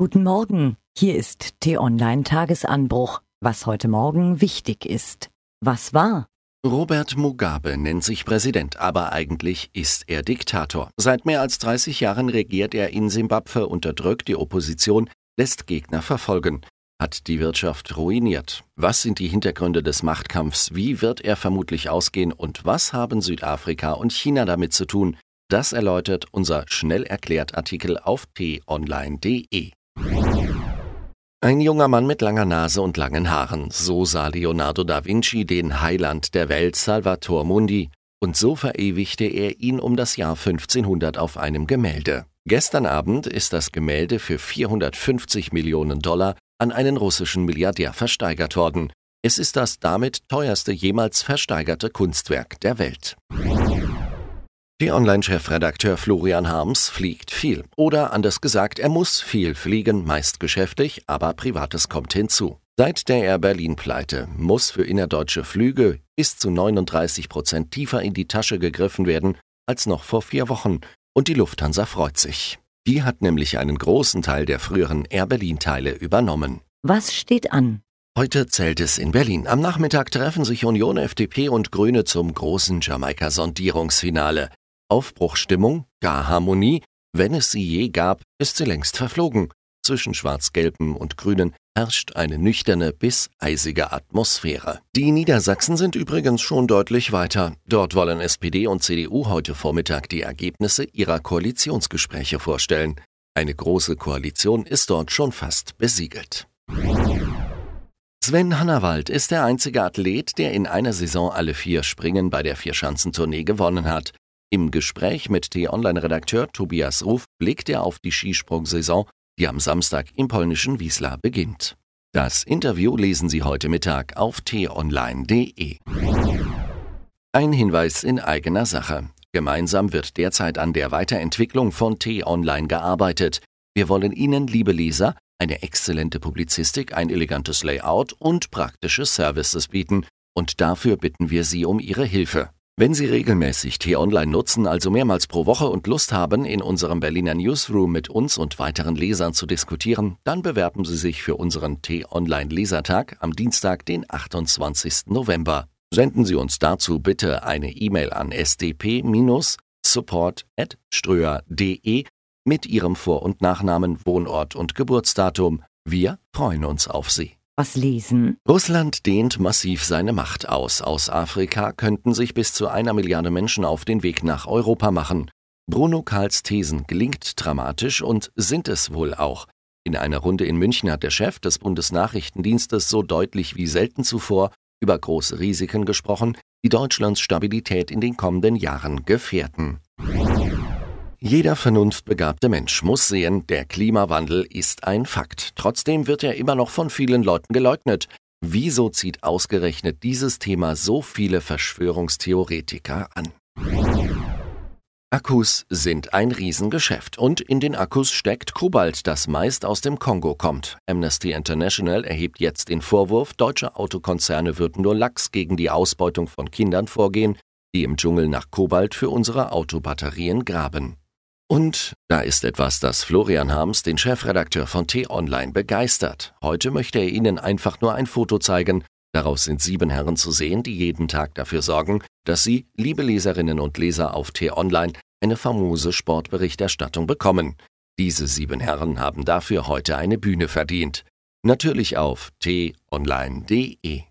Guten Morgen, hier ist T-Online Tagesanbruch, was heute Morgen wichtig ist. Was war? Robert Mugabe nennt sich Präsident, aber eigentlich ist er Diktator. Seit mehr als 30 Jahren regiert er in Simbabwe, unterdrückt die Opposition, lässt Gegner verfolgen, hat die Wirtschaft ruiniert. Was sind die Hintergründe des Machtkampfs? Wie wird er vermutlich ausgehen? Und was haben Südafrika und China damit zu tun? Das erläutert unser schnell erklärt Artikel auf t-online.de. Ein junger Mann mit langer Nase und langen Haaren, so sah Leonardo da Vinci den Heiland der Welt Salvator Mundi, und so verewigte er ihn um das Jahr 1500 auf einem Gemälde. Gestern Abend ist das Gemälde für 450 Millionen Dollar an einen russischen Milliardär versteigert worden. Es ist das damit teuerste jemals versteigerte Kunstwerk der Welt. T-Online-Chefredakteur Florian Harms fliegt viel. Oder anders gesagt, er muss viel fliegen, meist geschäftlich, aber Privates kommt hinzu. Seit der Air Berlin-Pleite muss für innerdeutsche Flüge bis zu 39 Prozent tiefer in die Tasche gegriffen werden als noch vor vier Wochen. Und die Lufthansa freut sich. Die hat nämlich einen großen Teil der früheren Air Berlin-Teile übernommen. Was steht an? Heute zählt es in Berlin. Am Nachmittag treffen sich Union, FDP und Grüne zum großen Jamaika-Sondierungsfinale. Aufbruchstimmung, gar Harmonie, wenn es sie je gab, ist sie längst verflogen. Zwischen Schwarz-Gelben und Grünen herrscht eine nüchterne bis eisige Atmosphäre. Die Niedersachsen sind übrigens schon deutlich weiter. Dort wollen SPD und CDU heute Vormittag die Ergebnisse ihrer Koalitionsgespräche vorstellen. Eine große Koalition ist dort schon fast besiegelt. Sven Hannawald ist der einzige Athlet, der in einer Saison alle vier Springen bei der Vierschanzentournee gewonnen hat. Im Gespräch mit T-Online-Redakteur Tobias Ruf blickt er auf die Skisprungsaison, die am Samstag im polnischen Wiesla beginnt. Das Interview lesen Sie heute Mittag auf t-online.de. Ein Hinweis in eigener Sache. Gemeinsam wird derzeit an der Weiterentwicklung von T-Online gearbeitet. Wir wollen Ihnen, liebe Leser, eine exzellente Publizistik, ein elegantes Layout und praktische Services bieten. Und dafür bitten wir Sie um Ihre Hilfe. Wenn Sie regelmäßig T-Online nutzen, also mehrmals pro Woche und Lust haben, in unserem Berliner Newsroom mit uns und weiteren Lesern zu diskutieren, dann bewerben Sie sich für unseren T-Online Lesertag am Dienstag, den 28. November. Senden Sie uns dazu bitte eine E-Mail an sdp-support.ströer.de mit Ihrem Vor- und Nachnamen, Wohnort und Geburtsdatum. Wir freuen uns auf Sie. Was lesen? Russland dehnt massiv seine Macht aus. Aus Afrika könnten sich bis zu einer Milliarde Menschen auf den Weg nach Europa machen. Bruno Karls Thesen gelingt dramatisch und sind es wohl auch. In einer Runde in München hat der Chef des Bundesnachrichtendienstes so deutlich wie selten zuvor über große Risiken gesprochen, die Deutschlands Stabilität in den kommenden Jahren gefährden. Jeder vernunftbegabte Mensch muss sehen, der Klimawandel ist ein Fakt. Trotzdem wird er immer noch von vielen Leuten geleugnet. Wieso zieht ausgerechnet dieses Thema so viele Verschwörungstheoretiker an? Akkus sind ein Riesengeschäft und in den Akkus steckt Kobalt, das meist aus dem Kongo kommt. Amnesty International erhebt jetzt den Vorwurf, deutsche Autokonzerne würden nur lax gegen die Ausbeutung von Kindern vorgehen, die im Dschungel nach Kobalt für unsere Autobatterien graben. Und da ist etwas, das Florian Harms, den Chefredakteur von T-Online, begeistert. Heute möchte er Ihnen einfach nur ein Foto zeigen. Darauf sind sieben Herren zu sehen, die jeden Tag dafür sorgen, dass Sie, liebe Leserinnen und Leser auf T-Online, eine famose Sportberichterstattung bekommen. Diese sieben Herren haben dafür heute eine Bühne verdient. Natürlich auf t-online.de.